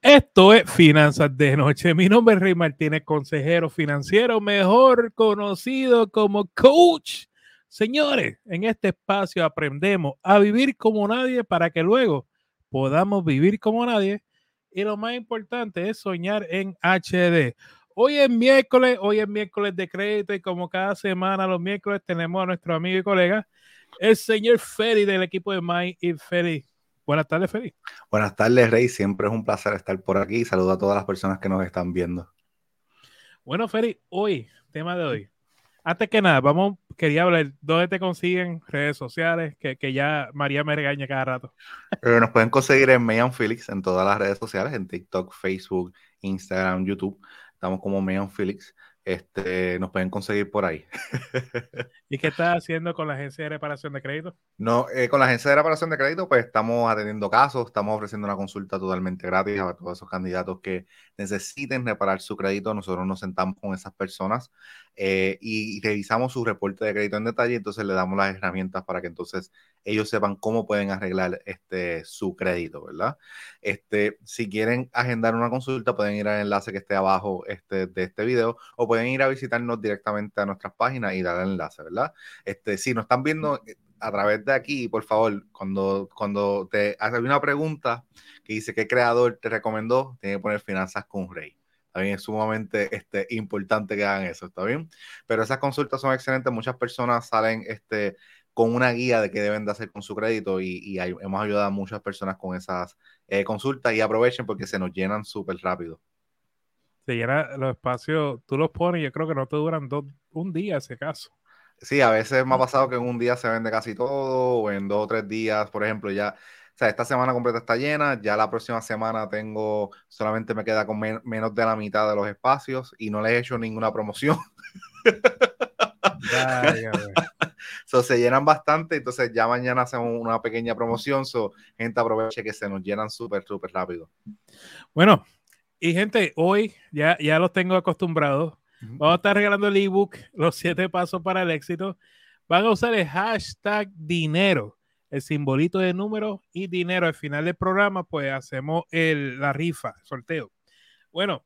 Esto es Finanzas de Noche. Mi nombre es Rey Martínez, consejero financiero, mejor conocido como coach. Señores, en este espacio aprendemos a vivir como nadie para que luego podamos vivir como nadie. Y lo más importante es soñar en HD. Hoy es miércoles, hoy es miércoles de crédito y como cada semana los miércoles tenemos a nuestro amigo y colega, el señor Ferry del equipo de My y Ferry. Buenas tardes, Ferry. Buenas tardes, Rey. Siempre es un placer estar por aquí. Saludo a todas las personas que nos están viendo. Bueno, Ferry, hoy, tema de hoy. Antes que nada, vamos, quería hablar, ¿dónde te consiguen redes sociales? Que, ya María me regaña cada rato. Pero nos pueden conseguir en Mayan Felix en todas las redes sociales, en TikTok, Facebook, Instagram, YouTube. Estamos como Mayan Felix este, nos pueden conseguir por ahí. ¿Y qué estás haciendo con la agencia de reparación de crédito? No, eh, con la agencia de reparación de crédito, pues estamos atendiendo casos, estamos ofreciendo una consulta totalmente gratis a todos esos candidatos que necesiten reparar su crédito. Nosotros nos sentamos con esas personas eh, y, revisamos su reporte de crédito en detalle, entonces le damos las herramientas para que entonces ellos sepan cómo pueden arreglar este, su crédito, ¿verdad? Este, si quieren agendar una consulta, pueden ir al enlace que esté abajo este, de este video o pueden ir a visitarnos directamente a nuestras páginas y dar el enlace, ¿verdad? Este, si nos están viendo a través de aquí, por favor, cuando, cuando te hace una pregunta que dice qué creador te recomendó, tiene que poner finanzas con Rey. También es sumamente este, importante que hagan eso, ¿está bien? Pero esas consultas son excelentes. Muchas personas salen este, con una guía de qué deben de hacer con su crédito y, hemos ayudado a muchas personas con esas eh, consultas y aprovechen porque se nos llenan súper rápido. Se llena los espacios, tú los pones yo creo que no te duran un día ese caso. Sí, a veces me ha pasado que en un día se vende casi todo o en dos o tres días, por ejemplo, ya sea, esta semana completa está llena, ya la próxima semana tengo, solamente me queda con menos de la mitad de los espacios y no le he hecho ninguna promoción. so, se llenan bastante, entonces ya mañana hacemos una pequeña promoción, so, gente aproveche que se nos llenan súper, súper rápido. Bueno, y gente, hoy ya, ya los tengo acostumbrados. Vamos a estar regalando el ebook, los siete pasos para el éxito. Van a usar el hashtag dinero el simbolito de número y dinero. Al final del programa, pues hacemos el, la rifa, el sorteo. Bueno,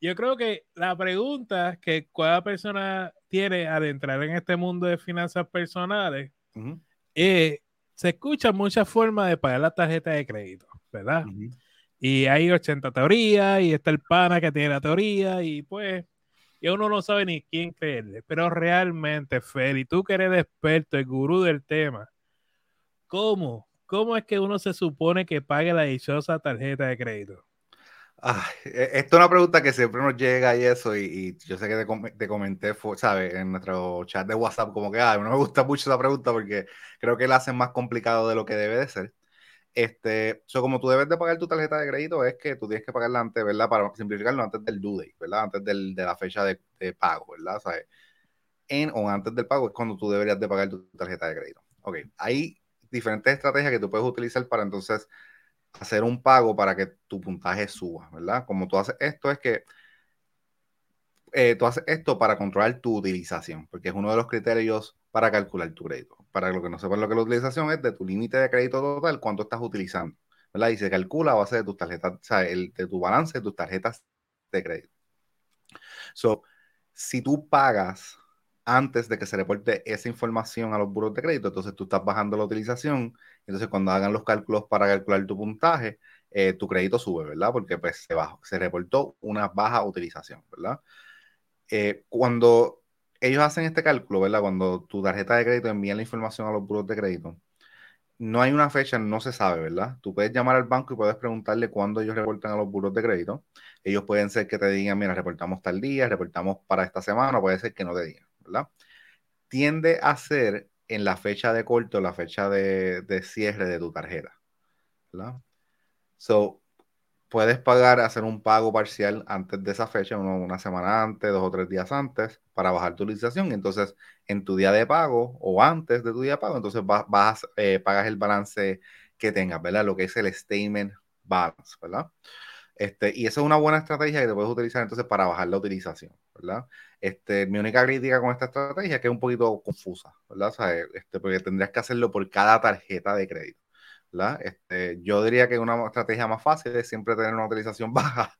yo creo que la pregunta que cada persona tiene al entrar en este mundo de finanzas personales es, se escucha muchas formas de pagar la tarjeta de crédito, ¿verdad? Y hay 80 teorías y está el pana que tiene la teoría y pues y uno no sabe ni quién creerle, pero realmente, Feli, tú que eres experto, el gurú del tema, ¿Cómo? ¿Cómo es que uno se supone que pague la dichosa tarjeta de crédito? E, esto es una pregunta que siempre nos llega y eso, y, yo sé que te, comenté, ¿sabes? En nuestro chat de WhatsApp, como que, ay, no me gusta mucho esa pregunta porque creo que la hacen más complicado de lo que debe de ser. Este, so como tú debes de pagar tu tarjeta de crédito, es que tú tienes que pagarla antes, ¿verdad? Para simplificarlo, antes del due date, ¿verdad? Antes del, de la fecha de, pago, ¿verdad? ¿Sabes? En o antes del pago es cuando tú deberías de pagar tu tarjeta de crédito. Ok, ahí diferentes estrategias que tú puedes utilizar para entonces hacer un pago para que tu puntaje suba, ¿verdad? Como tú haces esto es que eh, tú haces esto para controlar tu utilización, porque es uno de los criterios para calcular tu crédito. Para lo que no sepan lo que es la utilización es de tu límite de crédito total, cuánto estás utilizando, ¿verdad? Y se calcula a base de tus tarjetas, o sea, el, de tu balance de tus tarjetas de crédito. So, si tú pagas antes de que se reporte esa información a los buros de crédito, entonces tú estás bajando la utilización, entonces cuando hagan los cálculos para calcular tu puntaje, eh, tu crédito sube, ¿verdad? Porque pues se, bajó, se reportó una baja utilización, ¿verdad? Eh, cuando ellos hacen este cálculo, ¿verdad? Cuando tu tarjeta de crédito envía la información a los buros de crédito, no hay una fecha, no se sabe, ¿verdad? Tú puedes llamar al banco y puedes preguntarle cuándo ellos reportan a los buros de crédito. Ellos pueden ser que te digan, mira, reportamos tal día, reportamos para esta semana, o puede ser que no te digan. ¿Verdad? Tiende a ser en la fecha de corto, la fecha de, cierre de tu tarjeta, ¿verdad? So, puedes pagar, hacer un pago parcial antes de esa fecha, una semana antes, dos o tres días antes, para bajar tu utilización. Y entonces, en tu día de pago o antes de tu día de pago, entonces vas, eh, pagas el balance que tengas, ¿verdad? Lo que es el statement balance, ¿verdad? Este, y eso es una buena estrategia que te puedes utilizar entonces para bajar la utilización, ¿verdad? Este, mi única crítica con esta estrategia es que es un poquito confusa, ¿verdad? este, porque tendrías que hacerlo por cada tarjeta de crédito. ¿verdad? Este, yo diría que una estrategia más fácil es siempre tener una utilización baja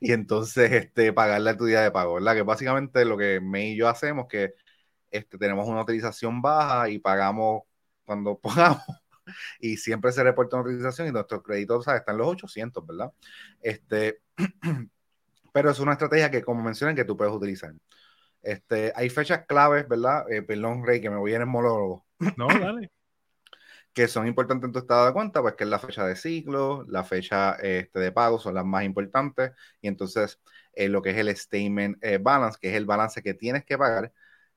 y entonces este, pagarle a tu día de pago, ¿verdad? Que básicamente lo que me y yo hacemos que este, tenemos una utilización baja y pagamos cuando pongamos y siempre se reporta una utilización y nuestro crédito ¿sabes? está en los 800, ¿verdad? Este, pero es una estrategia que, como mencionan, que tú puedes utilizar. Este, hay fechas claves, ¿verdad? Eh, perdón, Rey, que me voy en el monólogo. No, dale. que son importantes en tu estado de cuenta, pues que es la fecha de ciclo, la fecha este, de pago son las más importantes, y entonces eh, lo que es el statement eh, balance, que es el balance que tienes que pagar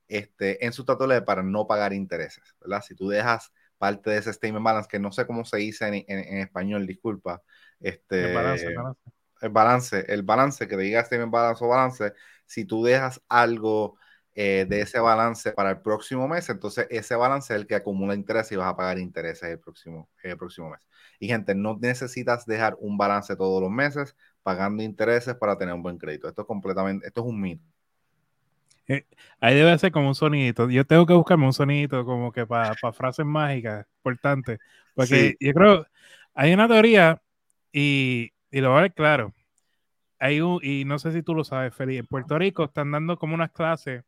este, en su de para no pagar intereses, ¿verdad? Si tú dejas parte de ese statement balance, que no sé cómo se dice en, español, disculpa, este, el balance, el balance. El balance, el balance, que te diga statement balance o balance, si tú dejas algo eh, de ese balance para el próximo mes, entonces ese balance es el que acumula interés y vas a pagar intereses el próximo, el próximo mes. Y gente, no necesitas dejar un balance todos los meses pagando intereses para tener un buen crédito. Esto es completamente, esto es un mito. Eh, ahí debe ser como un sonidito. Yo tengo que buscarme un sonidito como que para frases mágicas importantes. Porque yo creo, hay una teoría y, y lo voy a ver claro. Hay un, y no sé si tú lo sabes, Felipe, en Puerto Rico están dando como unas clases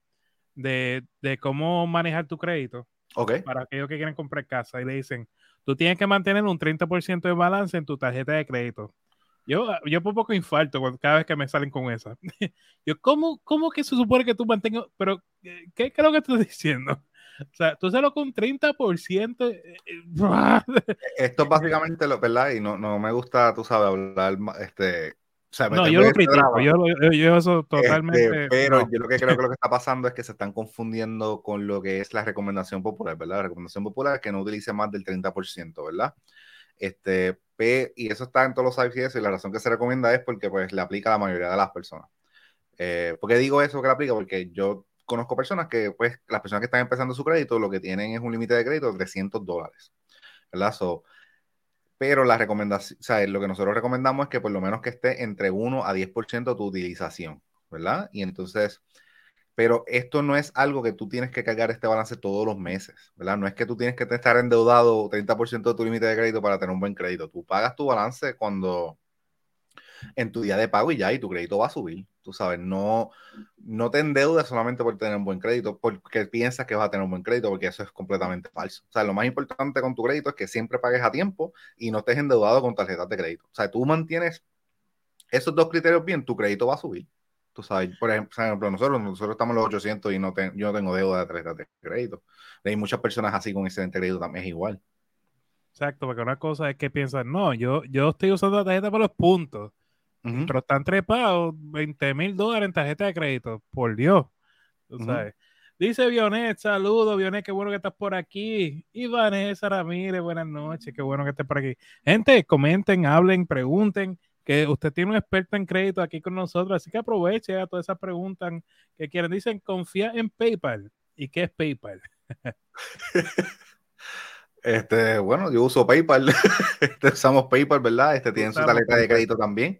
de, de cómo manejar tu crédito. Okay. Para aquellos que quieren comprar casa y le dicen, tú tienes que mantener un 30% de balance en tu tarjeta de crédito. Yo, yo por poco infarto cada vez que me salen con esa. yo, ¿cómo, ¿cómo que se supone que tú mantengas? Pero, ¿qué, creo que estás diciendo? O sea, tú lo con 30%. Eh, eh, Esto es básicamente lo, ¿verdad? Y no, no me gusta, tú sabes, hablar este, no, yo lo critico, yo, yo, eso este, totalmente. pero yo lo que creo que lo que está pasando es que se están confundiendo con lo que es la recomendación popular, ¿verdad? La recomendación popular es que no utilice más del 30%, ¿verdad? Este, y eso está en todos los ICS y la razón que se recomienda es porque pues le aplica a la mayoría de las personas. Eh, ¿Por digo eso que le aplica? Porque yo conozco personas que, pues, las personas que están empezando su crédito, lo que tienen es un límite de crédito de 300 dólares, ¿verdad? So, pero la recomendación, o sea, lo que nosotros recomendamos es que por lo menos que esté entre 1 a 10% tu utilización, ¿verdad? Y entonces, pero esto no es algo que tú tienes que cargar este balance todos los meses, ¿verdad? No es que tú tienes que estar endeudado 30% de tu límite de crédito para tener un buen crédito. Tú pagas tu balance cuando en tu día de pago y ya, y tu crédito va a subir. Tú sabes, no, no te endeudes solamente por tener un buen crédito, porque piensas que vas a tener un buen crédito, porque eso es completamente falso. O sea, lo más importante con tu crédito es que siempre pagues a tiempo y no estés endeudado con tarjetas de crédito. O sea, tú mantienes esos dos criterios bien, tu crédito va a subir. Tú sabes, por ejemplo, nosotros, nosotros estamos en los 800 y no yo no tengo deuda de tarjetas de crédito. Hay muchas personas así con excelente crédito también es igual. Exacto, porque una cosa es que piensan, no, yo, yo estoy usando la tarjeta para los puntos. Pero están trepados 20 mil dólares en tarjeta de crédito. Por Dios. Dice Vionet, saludos, Vionet, qué bueno que estás por aquí. Y Vanessa Ramírez, buenas noches, qué bueno que estés por aquí. Gente, comenten, hablen, pregunten, que usted tiene un experto en crédito aquí con nosotros, así que aproveche a todas esas preguntas que quieren. Dicen, confía en PayPal. ¿Y qué es PayPal? Este, bueno, yo uso PayPal. Este, usamos PayPal, ¿verdad? Este tiene su tarjeta de crédito también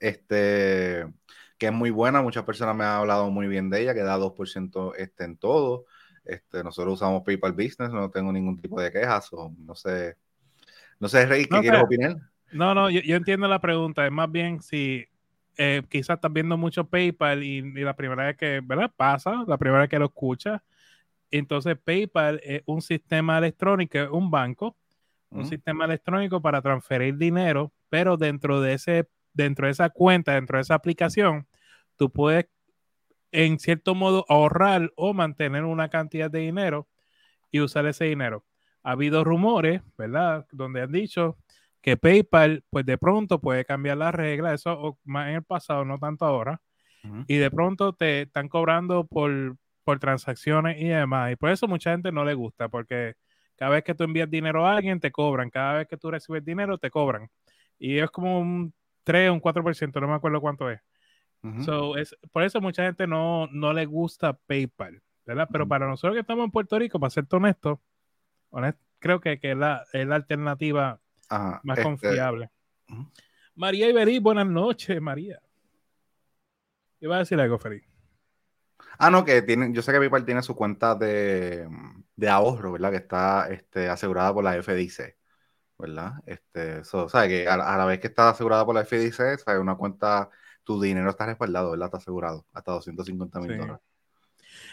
este, que es muy buena. Muchas personas me han hablado muy bien de ella, que da 2% este, en todo. Este, nosotros usamos PayPal Business, no tengo ningún tipo de quejas, o no sé. No sé, Rey, ¿qué quieres opinar? No, no, yo, entiendo la pregunta. Es más bien si eh, quizás estás viendo mucho PayPal y, la primera vez que, ¿verdad? Pasa, la primera vez que lo escuchas. Entonces, PayPal es un sistema electrónico, un banco, un sistema electrónico para transferir dinero, pero dentro de ese dentro de esa cuenta, dentro de esa aplicación, tú puedes en cierto modo ahorrar o mantener una cantidad de dinero y usar ese dinero. Ha habido rumores, ¿verdad? Donde han dicho que PayPal, pues de pronto puede cambiar las reglas, eso más en el pasado, no tanto ahora, y de pronto te están cobrando por, por transacciones y demás. Y por eso mucha gente no le gusta, porque cada vez que tú envías dinero a alguien, te cobran, cada vez que tú recibes dinero, te cobran. Y es como un 3 o un 4%, no me acuerdo cuánto es. es por eso mucha gente no, no le gusta PayPal, ¿verdad? Pero para nosotros que estamos en Puerto Rico, para ser honesto, creo que, que es, la, es, la, alternativa más este, confiable. María Iberí, buenas noches, María. Iba a decir algo, Feliz. Ah, no, que tiene, yo sé que PayPal tiene su cuenta de, de ahorro, ¿verdad? Que está este, asegurada por la FDIC. ¿verdad? Este, o sea, que a, la vez que está asegurada por la FDIC, ¿sabes? una cuenta, tu dinero está respaldado, ¿verdad? Está asegurado hasta 250 mil dólares.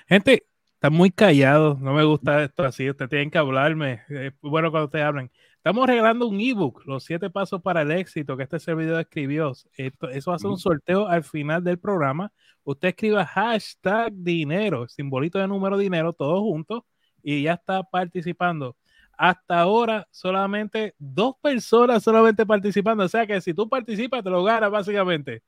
Gente, está muy callado, no me gusta esto así, ustedes tienen que hablarme. Es bueno cuando ustedes hablan. Estamos regalando un ebook, Los siete pasos para el éxito, que este servidor escribió. Esto, eso va a ser un sorteo al final del programa. Usted escriba hashtag dinero, simbolito de número dinero, todos juntos, y ya está participando hasta ahora solamente dos personas solamente participando. O sea que si tú participas, te lo ganas básicamente.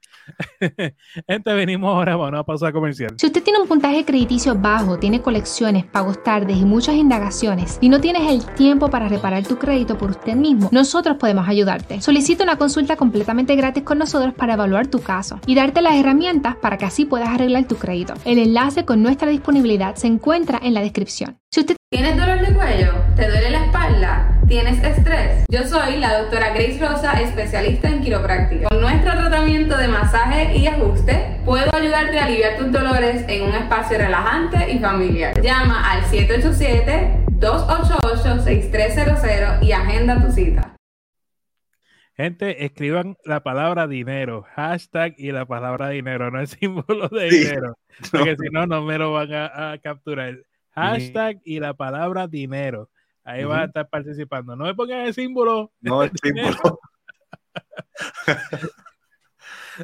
Gente, venimos ahora, bueno, a pasar comercial. Si usted tiene un puntaje crediticio bajo, tiene colecciones, pagos tardes y muchas indagaciones y no tienes el tiempo para reparar tu crédito por usted mismo, nosotros podemos ayudarte. Solicita una consulta completamente gratis con nosotros para evaluar tu caso y darte las herramientas para que así puedas arreglar tu crédito. El enlace con nuestra disponibilidad se encuentra en la descripción. Si usted ¿Tienes dolor de cuello? ¿Te duele la espalda? ¿Tienes estrés? Yo soy la doctora Grace Rosa, especialista en quiropráctica. Con nuestro tratamiento de masaje y ajuste, puedo ayudarte a aliviar tus dolores en un espacio relajante y familiar. Llama al 787-288-6300 y agenda tu cita. Gente, escriban la palabra dinero, hashtag y la palabra dinero, no el símbolo de dinero, porque si no, no me lo van a capturar. Hashtag y la palabra dinero. Ahí va a estar participando. No es porque el símbolo. No es símbolo.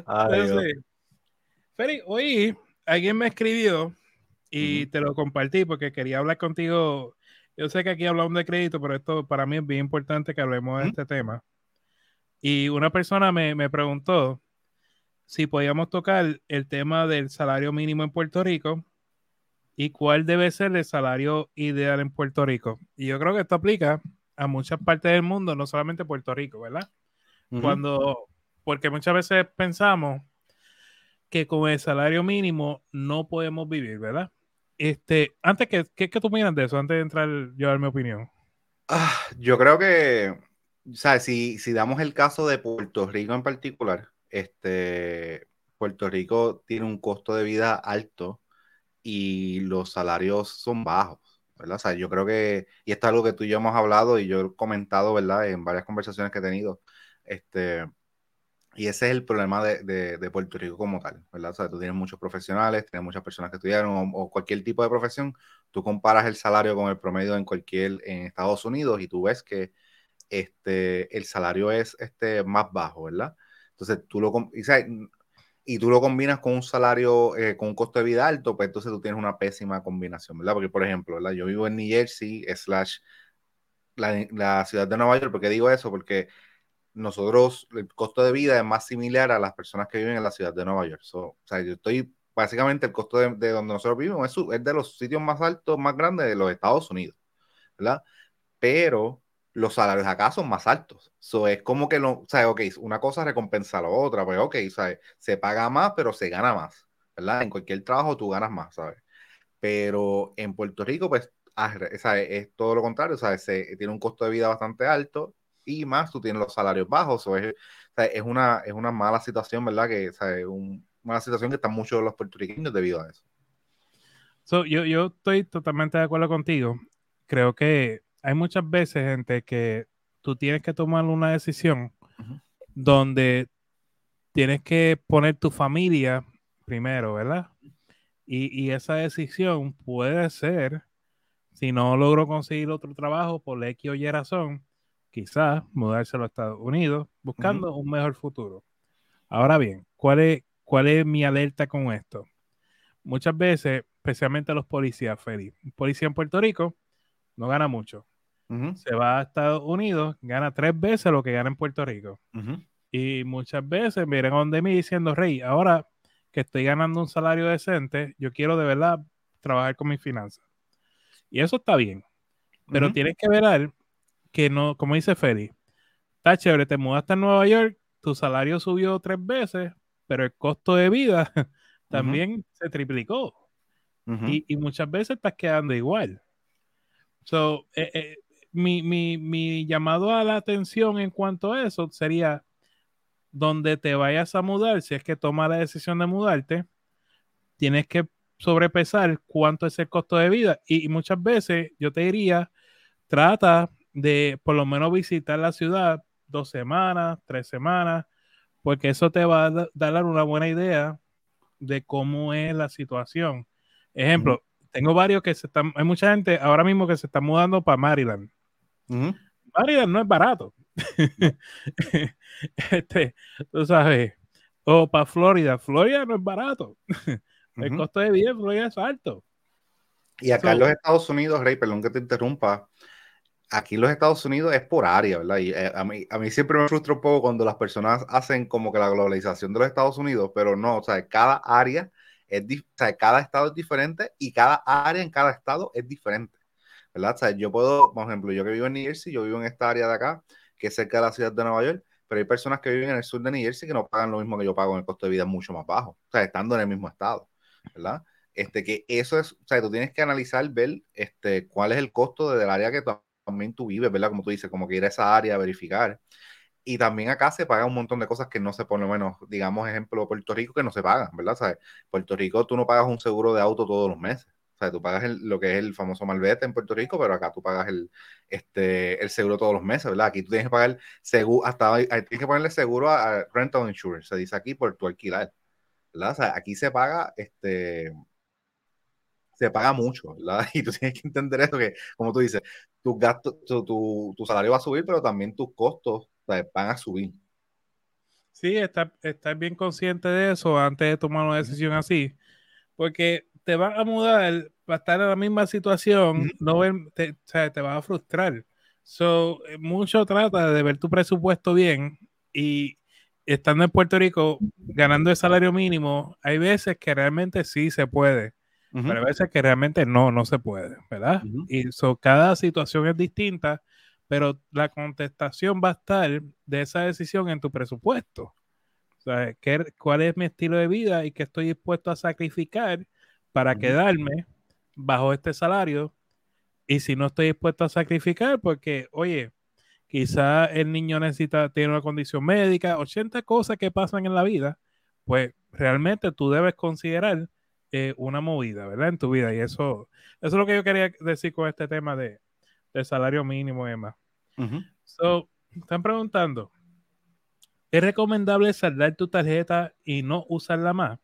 Feli, hoy alguien me escribió y te lo compartí porque quería hablar contigo. Yo sé que aquí hablamos de crédito, pero esto para mí es bien importante que hablemos de este tema. Y una persona me, me preguntó si podíamos tocar el tema del salario mínimo en Puerto Rico y cuál debe ser el salario ideal en Puerto Rico. Y yo creo que esto aplica a muchas partes del mundo, no solamente Puerto Rico, ¿verdad? Cuando, porque muchas veces pensamos que con el salario mínimo no podemos vivir, ¿verdad? Este, antes que, ¿qué, qué tú opinas de eso? Antes de entrar yo a dar mi opinión. Ah, yo creo que, o si, si damos el caso de Puerto Rico en particular, este, Puerto Rico tiene un costo de vida alto y los salarios son bajos, ¿verdad? O sea, yo creo que, y esto es algo que tú y yo hemos hablado y yo he comentado, ¿verdad? En varias conversaciones que he tenido, este, y ese es el problema de, de, Puerto Rico como tal, ¿verdad? O sea, tú tienes muchos profesionales, tienes muchas personas que estudiaron o, cualquier tipo de profesión, tú comparas el salario con el promedio en cualquier, en Estados Unidos y tú ves que este, el salario es este, más bajo, ¿verdad? Entonces, tú lo, y, y tú lo combinas con un salario, eh, con un costo de vida alto, pues entonces tú tienes una pésima combinación, ¿verdad? Porque, por ejemplo, yo vivo en New Jersey, slash la, ciudad de Nueva York, ¿por qué digo eso? Porque nosotros, el costo de vida es más similar a las personas que viven en la ciudad de Nueva York. o sea, yo estoy, básicamente el costo de, de donde nosotros vivimos es, de los sitios más altos, más grandes de los Estados Unidos, ¿verdad? Pero los salarios acá son más altos. So, es como que, lo, sea, ok, una cosa recompensa a la otra, pues ok, se paga más, pero se gana más, ¿verdad? En cualquier trabajo tú ganas más, ¿sabes? Pero en Puerto Rico, pues, ah, es todo lo contrario, ¿sabes? Se, tiene un costo de vida bastante alto y más tú tienes los salarios bajos, o es, es, una, es una mala situación, ¿verdad? Que, ¿sabes? una mala situación que están muchos los puertorriqueños debido a eso. So, yo, yo estoy totalmente de acuerdo contigo. Creo que hay muchas veces, gente, que tú tienes que tomar una decisión donde tienes que poner tu familia primero, ¿verdad? Y, esa decisión puede ser, si no logro conseguir otro trabajo por X o Y razón, quizás mudarse a los Estados Unidos buscando un mejor futuro. Ahora bien, ¿cuál es, ¿cuál es mi alerta con esto? Muchas veces, especialmente los policías, Feli, un policía en Puerto Rico no gana mucho. Se va a Estados Unidos, gana tres veces lo que gana en Puerto Rico. Y muchas veces miren a donde mí diciendo, Rey, ahora que estoy ganando un salario decente, yo quiero de verdad trabajar con mis finanzas. Y eso está bien. Pero tienes que ver que no, como dice Feli, está chévere, te mudaste a Nueva York, tu salario subió tres veces, pero el costo de vida también se triplicó. y, y, muchas veces estás quedando igual. So, eh, eh, mi, mi, mi llamado a la atención en cuanto a eso sería donde te vayas a mudar, si es que toma la decisión de mudarte, tienes que sobrepesar cuánto es el costo de vida. Y, muchas veces yo te diría, trata de por lo menos visitar la ciudad dos semanas, tres semanas, porque eso te va a dar una buena idea de cómo es la situación. Ejemplo, tengo varios que se están, hay mucha gente ahora mismo que se está mudando para Maryland. Maryland no es barato. este, tú sabes, o para Florida. Florida no es barato. El costo de vida en Florida es alto. Y acá en los Estados Unidos, Rey, perdón que te interrumpa, aquí en los Estados Unidos es por área, ¿verdad? Y eh, a, mí, a mí siempre me frustra un poco cuando las personas hacen como que la globalización de los Estados Unidos, pero no, o sea, cada área es, o sea, cada estado es diferente y cada área en cada estado es diferente, ¿verdad? O sea, yo puedo, por ejemplo, yo que vivo en New Jersey, yo vivo en esta área de acá, que es cerca de la ciudad de Nueva York, pero hay personas que viven en el sur de New Jersey que no pagan lo mismo que yo pago en el costo de vida mucho más bajo, o sea, estando en el mismo estado, ¿verdad? Este, que eso es, o sea, tú tienes que analizar, ver este, cuál es el costo del área que también tú vives, ¿verdad? Como tú dices, como que ir a esa área a verificar. Y también acá se paga un montón de cosas que no se, por lo menos, digamos, ejemplo, Puerto Rico, que no se pagan, ¿verdad? ¿Sabes? Puerto Rico tú no pagas un seguro de auto todos los meses. O sea, tú pagas lo que es el famoso malvete en Puerto Rico, pero acá tú pagas el, este, el seguro todos los meses, ¿verdad? Aquí tú tienes que pagar seguro, hasta tienes que ponerle seguro a, a, rental insurance, se dice aquí por tu alquiler, ¿verdad? O sea, aquí se paga, este, se paga mucho, ¿verdad? Y tú tienes que entender esto, que como tú dices, tus gastos, tu, tu, salario va a subir, pero también tus costos van a subir. Sí, estar está bien consciente de eso antes de tomar una decisión así, porque te vas a mudar para estar en la misma situación, no te, o sea, te vas a frustrar. So, eh, mucho trata de ver tu presupuesto bien y estando en Puerto Rico ganando el salario mínimo, hay veces que realmente sí se puede pero a veces que realmente no, no se puede, ¿verdad? Y so, cada situación es distinta, pero la contestación va a estar de esa decisión en tu presupuesto. O sea, ¿qué, ¿cuál es mi estilo de vida y qué estoy dispuesto a sacrificar para quedarme bajo este salario? Y si no estoy dispuesto a sacrificar, porque, oye, quizá el niño necesita, tiene una condición médica, 80 cosas que pasan en la vida, pues realmente tú debes considerar eh, una movida, ¿verdad? En tu vida. Y eso, eso es lo que yo quería decir con este tema de, salario mínimo y demás. So, están preguntando, ¿es recomendable saldar tu tarjeta y no usarla más?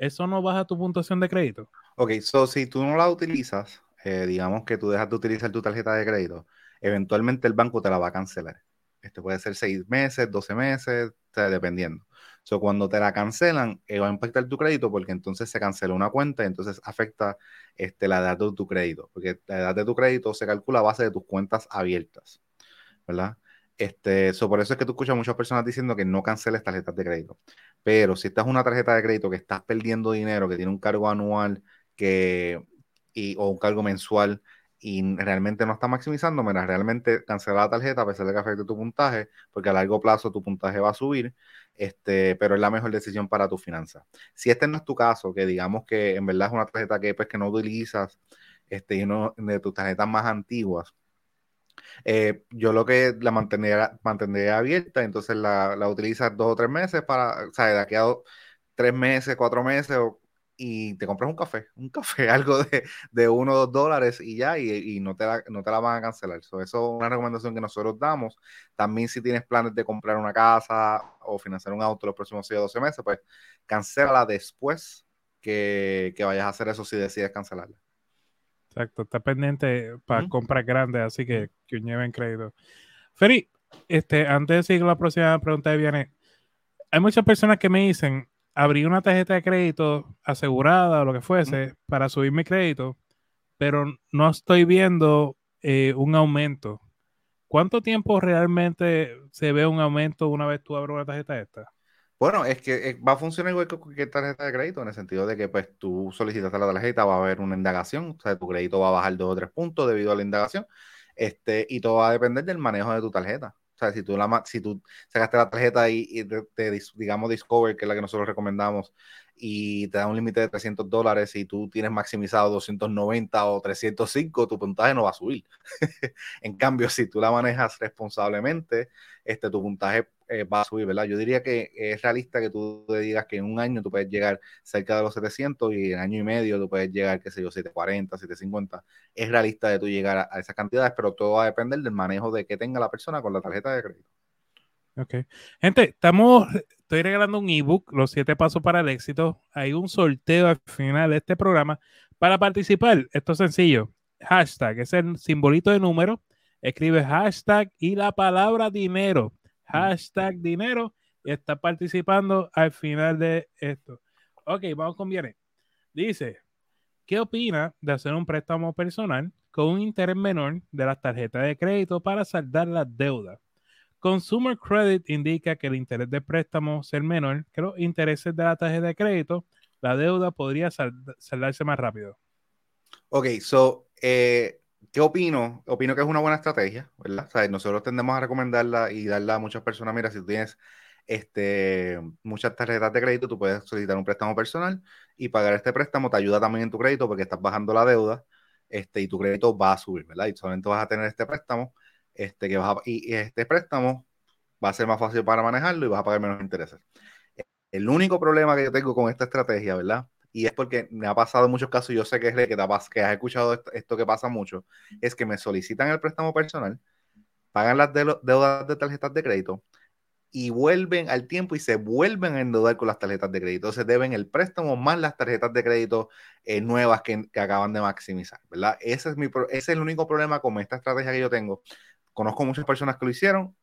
¿Eso no baja tu puntuación de crédito? Ok, so si tú no la utilizas, eh, digamos que tú dejas de utilizar tu tarjeta de crédito, eventualmente el banco te la va a cancelar. Este puede ser seis meses, 12 meses, dependiendo. So, cuando te la cancelan, eh, va a impactar tu crédito porque entonces se cancela una cuenta y entonces afecta este, la edad de tu crédito. Porque la edad de tu crédito se calcula a base de tus cuentas abiertas. ¿Verdad? Este, por eso es que tú escuchas a muchas personas diciendo que no canceles tarjetas de crédito. Pero si estás una tarjeta de crédito que estás perdiendo dinero, que tiene un cargo anual que, y, o un cargo mensual y realmente no está maximizando, mira, realmente cancela la tarjeta a pesar de que afecte tu puntaje, porque a largo plazo tu puntaje va a subir este, pero es la mejor decisión para tu finanzas. Si este no es tu caso, que digamos que en verdad es una tarjeta que, pues, que no utilizas, este, y uno de tus tarjetas más antiguas, eh, yo lo que la mantendría, mantendría abierta, entonces la, la utilizas dos o tres meses para, o sea, de aquí a tres meses, cuatro meses o y te compras un café, un café, algo de, de uno o dos dólares y ya, y, no, te la, no te la van a cancelar. eso es una recomendación que nosotros damos. También si tienes planes de comprar una casa o financiar un auto los próximos 6 o 12 meses, pues cancélala después que, vayas a hacer eso si decides cancelarla. Exacto, está pendiente para compras grandes, así que que lleven crédito. Feri, este, antes de seguir la próxima pregunta de viene, hay muchas personas que me dicen, abrí una tarjeta de crédito asegurada o lo que fuese para subir mi crédito, pero no estoy viendo eh, un aumento. ¿Cuánto tiempo realmente se ve un aumento una vez tú abres una tarjeta de esta? Bueno, es que eh, va a funcionar igual que cualquier tarjeta de crédito, en el sentido de que pues tú solicitas la tarjeta, va a haber una indagación, o sea, tu crédito va a bajar dos o tres puntos debido a la indagación, este, y todo va a depender del manejo de tu tarjeta. O sea, si tú, la, si tú sacaste la tarjeta y, te, digamos, Discover, que es la que nosotros recomendamos, y te da un límite de 300 dólares y tú tienes maximizado 290 o 305, tu puntaje no va a subir. en cambio, si tú la manejas responsablemente, este, tu puntaje eh, va a subir, ¿verdad? Yo diría que es realista que tú te digas que en un año tú puedes llegar cerca de los 700 y en año y medio tú puedes llegar, qué sé yo, 740, 750. Es realista de tú llegar a, esas cantidades, pero todo va a depender del manejo de que tenga la persona con la tarjeta de crédito. Ok. Gente, estamos, estoy regalando un ebook, Los siete pasos para el éxito. Hay un sorteo al final de este programa. Para participar, esto es sencillo. Hashtag, es el simbolito de número escribe hashtag y la palabra dinero. Hashtag dinero y está participando al final de esto. Ok, vamos con bien. Dice, ¿qué opina de hacer un préstamo personal con un interés menor de las tarjetas de crédito para saldar las deudas? Consumer Credit indica que el interés de préstamo ser menor que los intereses de la tarjeta de crédito, la deuda podría saldarse más rápido. Ok, so eh, ¿Qué opino? Opino que es una buena estrategia, ¿verdad? O nosotros tendemos a recomendarla y darla a muchas personas. Mira, si tú tienes este, muchas tarjetas de crédito, tú puedes solicitar un préstamo personal y pagar este préstamo te ayuda también en tu crédito porque estás bajando la deuda este, y tu crédito va a subir, ¿verdad? Y solamente vas a tener este préstamo este, que vas y este préstamo va a ser más fácil para manejarlo y vas a pagar menos intereses. El único problema que yo tengo con esta estrategia, ¿verdad? Y es porque me ha pasado en muchos casos, yo sé que, es que, te, que has escuchado esto, que pasa mucho, es que me solicitan el préstamo personal, pagan las deudas de tarjetas de crédito y vuelven al tiempo y se vuelven a endeudar con las tarjetas de crédito. Se deben el préstamo más las tarjetas de crédito eh, nuevas que, acaban de maximizar, ¿verdad? Ese es, mi, ese es el único problema con esta estrategia que yo tengo. Conozco muchas personas que lo hicieron,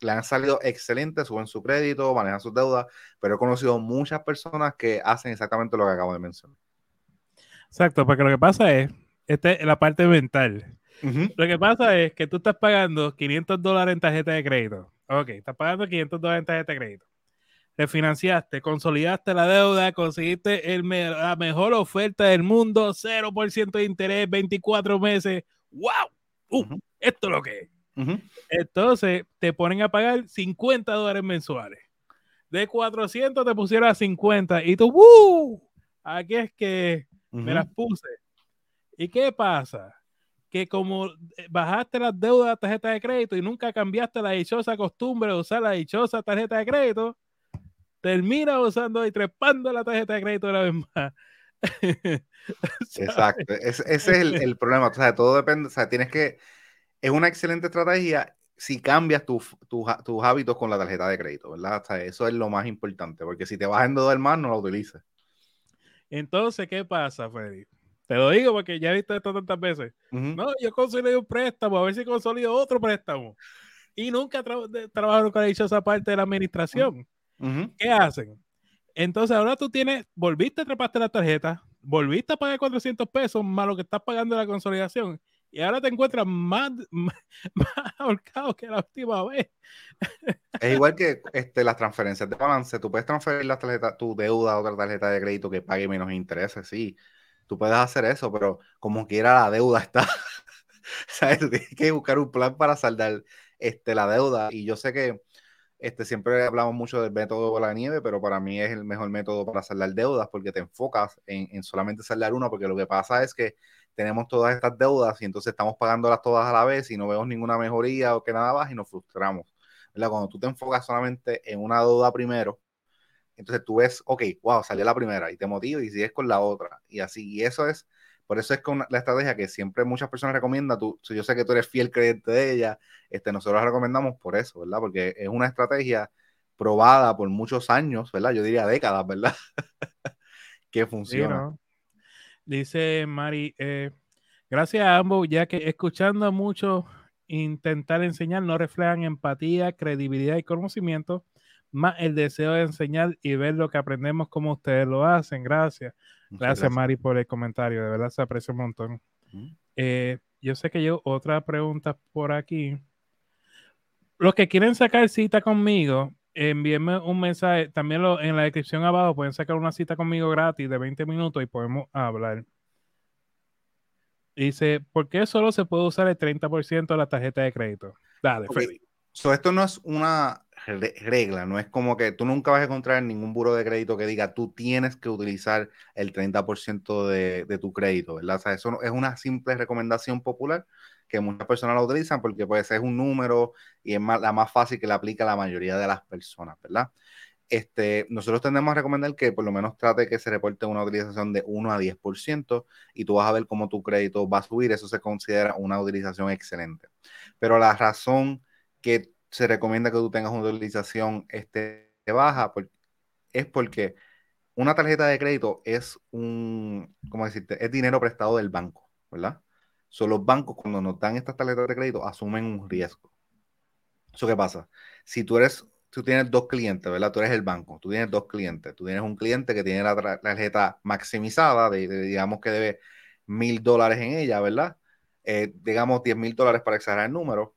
le han salido excelentes, suben su crédito, manejan sus deudas, pero he conocido muchas personas que hacen exactamente lo que acabo de mencionar. Exacto, porque lo que pasa es, esta es la parte mental. Lo que pasa es que tú estás pagando 500 dólares en tarjeta de crédito. Ok, estás pagando 500 dólares en tarjeta de crédito. Te financiaste, consolidaste la deuda, conseguiste el la mejor oferta del mundo, 0% de interés, 24 meses. ¡Wow! Uh, Esto es lo que es. Entonces te ponen a pagar 50 dólares mensuales. De 400 te pusieron a 50 y tú, ¡uh! Aquí es que me las puse. ¿Y qué pasa? Que como eh, bajaste las deudas de tarjeta de crédito y nunca cambiaste la dichosa costumbre de usar la dichosa tarjeta de crédito, termina usando y trepando la tarjeta de crédito una vez más. Exacto, ese, es el, el, problema. O sea, todo depende, o sea, tienes que, es una excelente estrategia si cambias tus hábitos con la tarjeta de crédito, ¿verdad? eso es lo más importante, porque si te vas a endeudar más, no la utilices. Entonces, ¿qué pasa, Freddy? Te lo digo porque ya he visto esto tantas veces. No, yo consolido un préstamo, a ver si consolido otro préstamo. Y nunca trabajaron con la dichosa parte de la administración. ¿Qué hacen? Entonces, ahora tú tienes, volviste a treparte la tarjeta, volviste a pagar 400 pesos más lo que estás pagando de la consolidación y ahora te encuentras más, más, ahorcado que la última vez. Es igual que este, las transferencias de balance. Tú puedes transferir la tarjeta, tu deuda a otra tarjeta de crédito que pague menos intereses, sí. Tú puedes hacer eso, pero como quiera la deuda está. ¿Sabes? Tú tienes que buscar un plan para saldar este, la deuda. Y yo sé que este, siempre hablamos mucho del método de la nieve, pero para mí es el mejor método para saldar deudas porque te enfocas en, en solamente saldar una, porque lo que pasa es que tenemos todas estas deudas y entonces estamos pagándolas todas a la vez y no vemos ninguna mejoría o que nada más y nos frustramos. Cuando tú te enfocas solamente en una deuda primero, entonces tú ves, ok, wow, salió la primera y te motiva y sigues con la otra. Y así, y eso es, por eso es con la estrategia que siempre muchas personas recomiendan, tú, yo sé que tú eres fiel creyente de ella, este, nosotros la recomendamos por eso, ¿verdad? Porque es una estrategia probada por muchos años, ¿verdad? Yo diría décadas, ¿verdad? que funciona. Dice Mari, eh, gracias a ambos, ya que escuchando a muchos intentar enseñar no reflejan empatía, credibilidad y conocimiento, más el deseo de enseñar y ver lo que aprendemos como ustedes lo hacen. Gracias. Gracias, Mari, por el comentario. De verdad se aprecia un montón. Eh, yo sé que yo otra pregunta por aquí. Los que quieren sacar cita conmigo, envíenme un mensaje. También lo, en la descripción abajo pueden sacar una cita conmigo gratis de 20 minutos y podemos hablar. Dice, ¿por qué solo se puede usar el 30% de la tarjeta de crédito? Dale, esto no es una regla, no es como que tú nunca vas a encontrar ningún buro de crédito que diga tú tienes que utilizar el 30% de, de, tu crédito, ¿verdad? O sea, eso es una simple recomendación popular que muchas personas la utilizan porque pues es un número y es la más fácil que la aplica la mayoría de las personas, ¿verdad? Este, nosotros tendemos a recomendar que por lo menos trate que se reporte una utilización de 1 a 10% y tú vas a ver cómo tu crédito va a subir, eso se considera una utilización excelente. Pero la razón que se recomienda que tú tengas una utilización este, baja es porque una tarjeta de crédito es un, ¿cómo decirte? Es dinero prestado del banco, ¿verdad? Son los bancos cuando nos dan estas tarjetas de crédito asumen un riesgo. ¿Eso qué pasa? Si tú eres, tú tienes dos clientes, ¿verdad? Tú eres el banco, tú tienes dos clientes. Tú tienes un cliente que tiene la tarjeta maximizada, de, digamos que debe mil dólares en ella, ¿verdad? Eh, digamos 10 mil dólares para exagerar el número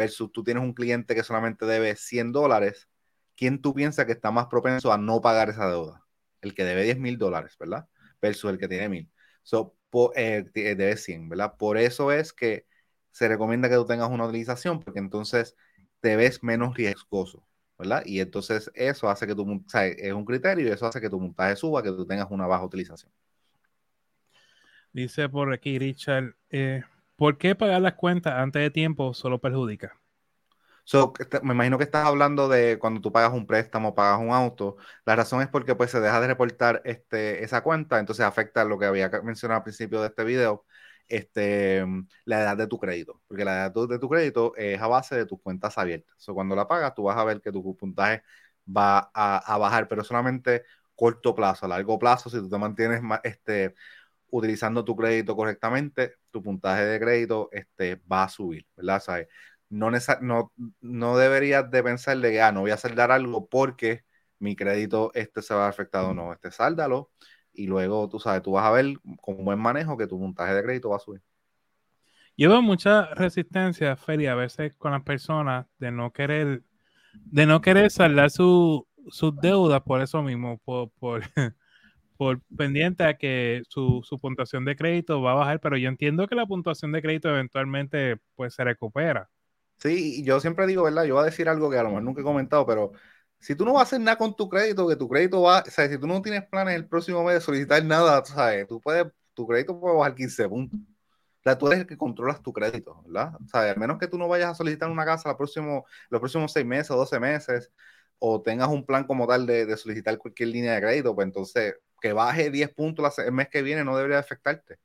versus tú tienes un cliente que solamente debe 100 dólares, ¿quién tú piensas que está más propenso a no pagar esa deuda? El que debe 10 mil dólares, ¿verdad? Versus el que tiene mil. So, eh, debe 100, ¿verdad? Por eso es que se recomienda que tú tengas una utilización, porque entonces te ves menos riesgoso, ¿verdad? Y entonces eso hace que tu, o sea, es un criterio y eso hace que tu montaje suba, que tú tengas una baja utilización. Dice por aquí Richard, eh, ¿Por qué pagar las cuentas antes de tiempo solo perjudica? Este, me imagino que estás hablando de cuando tú pagas un préstamo, pagas un auto. La razón es porque pues se deja de reportar este, esa cuenta, entonces afecta lo que había mencionado al principio de este video, este, la edad de tu crédito, porque la edad de tu crédito es a base de tus cuentas abiertas. So, cuando la pagas, tú vas a ver que tu puntaje va a, bajar, pero solamente corto plazo, a largo plazo, si tú te mantienes este, utilizando tu crédito correctamente, tu puntaje de crédito este, va a subir, ¿verdad? ¿Sabes? No, no, no deberías de pensar de que, ah, no voy a saldar algo porque mi crédito este se va a afectado. No, este sáldalo y luego, tú sabes, tú vas a ver con buen manejo que tu puntaje de crédito va a subir. Llevo mucha resistencia, Feli, a veces con las personas de no querer, de no querer saldar sus deudas por eso mismo, por, por por pendiente a que su, puntuación de crédito va a bajar, pero yo entiendo que la puntuación de crédito eventualmente pues se recupera. Sí, yo siempre digo, ¿verdad? Yo voy a decir algo que a lo mejor nunca he comentado, pero si tú no vas a hacer nada con tu crédito, que tu crédito va, o sea, si tú no tienes planes el próximo mes de solicitar nada, ¿sabes? Tú puedes, tu crédito puede bajar 15 puntos. O sea, tú eres el que controlas tu crédito, ¿verdad? O sea, al menos que tú no vayas a solicitar una casa próximo, los próximos seis meses o 12 meses, o tengas un plan como tal de, de solicitar cualquier línea de crédito, pues entonces que baje 10 puntos el mes que viene no debería afectarte.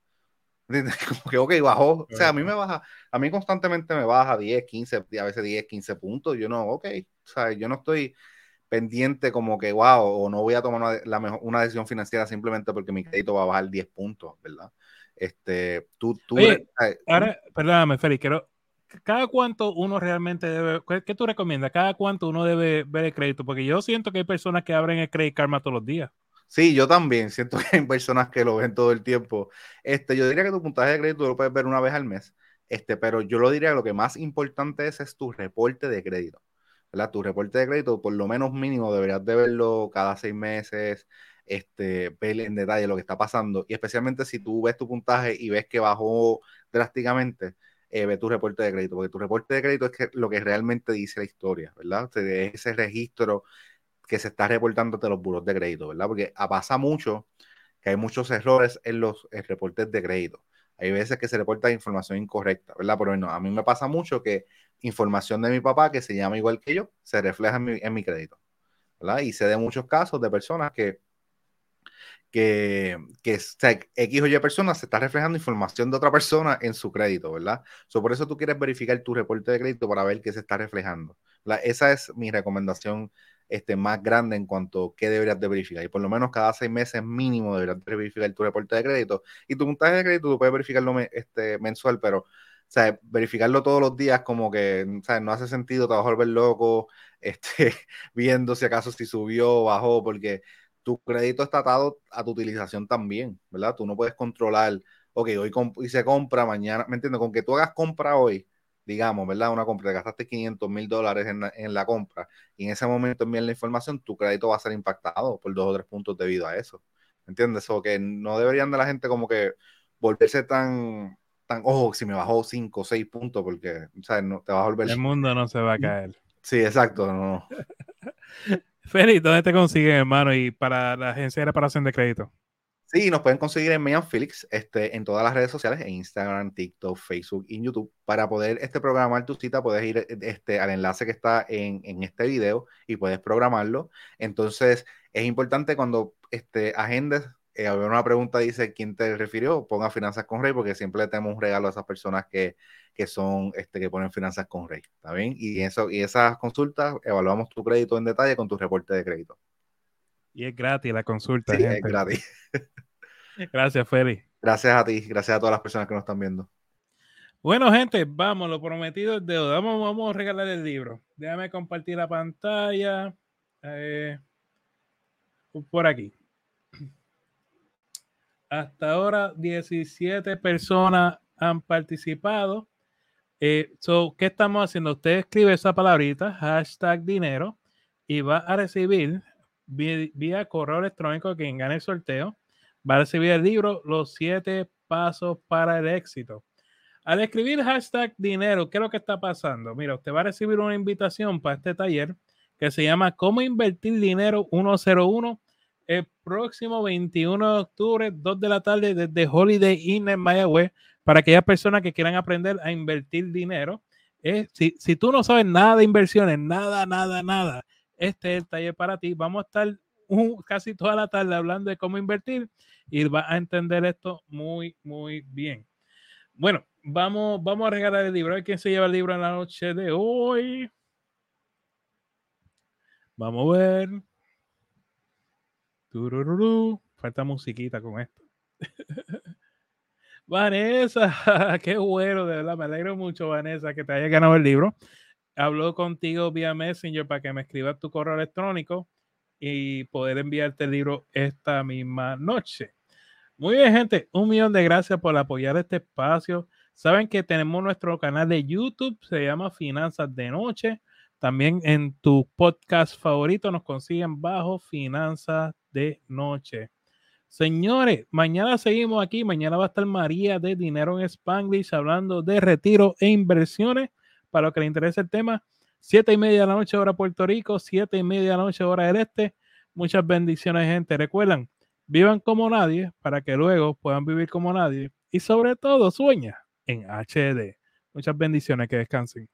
Como que, ok, bajó. O sea, a mí me baja, a mí constantemente me baja 10, 15, a veces 10, 15 puntos. Yo no, ok. O sea, yo no estoy pendiente como que, wow, o no voy a tomar una, la mejor, una decisión financiera simplemente porque mi crédito va a bajar 10 puntos, ¿verdad? Este, tú, tú. ahora, perdóname, Félix, quiero. ¿Cada cuánto uno realmente debe, qué tú recomiendas? ¿Cada cuánto uno debe ver el crédito? Porque yo siento que hay personas que abren el Credit Karma todos los días. Sí, yo también. Siento que hay personas que lo ven todo el tiempo. Este, yo diría que tu puntaje de crédito lo puedes ver una vez al mes. Este, pero yo lo diría lo que más importante es, es tu reporte de crédito. ¿verdad? Tu reporte de crédito, por lo menos mínimo, deberías de verlo cada seis meses, este, ver en detalle lo que está pasando. Y especialmente si tú ves tu puntaje y ves que bajó drásticamente, eh, ve tu reporte de crédito, porque tu reporte de crédito es que, lo que realmente dice la historia, ¿verdad? Es ese registro que se está reportando de los buros de crédito, ¿verdad? Porque pasa mucho que hay muchos errores en los reportes de crédito. Hay veces que se reporta información incorrecta, ¿verdad? Pero bueno, a mí me pasa mucho que información de mi papá, que se llama igual que yo, se refleja en mi, crédito, ¿verdad? Y sé de muchos casos de personas que, que, que X o Y personas se está reflejando información de otra persona en su crédito, ¿verdad? por eso tú quieres verificar tu reporte de crédito para ver qué se está reflejando. Esa es mi recomendación este, más grande en cuanto a qué deberías de verificar. Y por lo menos cada seis meses mínimo deberías de verificar tu reporte de crédito. Y tu puntaje de crédito tú puedes verificarlo este, mensual, pero o verificarlo todos los días como que o no hace sentido, te vas a loco este, viendo si acaso si subió o bajó, porque tu crédito está atado a tu utilización también, ¿verdad? Tú no puedes controlar, ok, hoy hice compra, mañana, ¿me entiendes? Con que tú hagas compra hoy, digamos, ¿verdad? Una compra, te gastaste 500 mil dólares en, la compra y en ese momento envían la información, tu crédito va a ser impactado por dos o tres puntos debido a eso. ¿Entiendes? O que no deberían de la gente como que volverse tan, tan, ojo, si me bajó 5 o 6 puntos, porque, ¿sabes? No, te va a volver... El mundo no se va a caer. Sí, exacto. No. Félix, ¿dónde te consiguen, hermano? Y para la agencia de reparación de crédito. Sí, nos pueden conseguir en Meyan Felix este, en todas las redes sociales, en Instagram, TikTok, Facebook y YouTube. Para poder este, programar tu cita, puedes ir este, al enlace que está en, en este video y puedes programarlo. Entonces, es importante cuando este, agendes eh, una pregunta, dice quién te refirió, ponga finanzas con Rey, porque siempre le tenemos un regalo a esas personas que, que son, este, que ponen finanzas con Rey. ¿Está bien? Y eso, y esas consultas, evaluamos tu crédito en detalle con tu reporte de crédito. Y es gratis la consulta. Sí, es gratis. Gracias, Feli. Gracias a ti, gracias a todas las personas que nos están viendo. Bueno, gente, vamos, lo prometido es deuda. Vamos, vamos a regalar el libro. Déjame compartir la pantalla. Eh, por aquí. Hasta ahora 17 personas han participado. Eh, ¿Qué estamos haciendo? Usted escribe esa palabrita, hashtag dinero, y va a recibir vía, correo electrónico quien gane el sorteo. Va a recibir el libro Los siete pasos para el éxito. Al escribir hashtag dinero, ¿qué es lo que está pasando? Mira, usted va a recibir una invitación para este taller que se llama Cómo invertir dinero 101 el próximo 21 de octubre, 2 de la tarde, desde Holiday Inn en Mayagüez, para aquellas personas que quieran aprender a invertir dinero. si, si tú no sabes nada de inversiones, nada, nada, nada, este es el taller para ti. Vamos a estar casi toda la tarde hablando de cómo invertir y vas a entender esto muy, muy bien. Bueno, vamos, vamos a regalar el libro. A ver quién se lleva el libro en la noche de hoy. Vamos a ver. Falta musiquita con esto. Vanessa, qué bueno, de verdad, me alegro mucho, Vanessa, que te haya ganado el libro. Hablo contigo vía Messenger para que me escribas tu correo electrónico y poder enviarte el libro esta misma noche. Muy bien, gente, un millón de gracias por apoyar este espacio. Saben que tenemos nuestro canal de YouTube, se llama Finanzas de Noche. También en tu podcast favorito nos consiguen bajo Finanzas de Noche. Señores, mañana seguimos aquí. Mañana va a estar María de Dinero en Spanglish hablando de retiro e inversiones. Para los que les interese el tema, siete y media de la noche hora Puerto Rico, siete y media de la noche hora del este. Muchas bendiciones, gente. Recuerdan, vivan como nadie para que luego puedan vivir como nadie. Y sobre todo, sueña en HD. Muchas bendiciones, que descansen.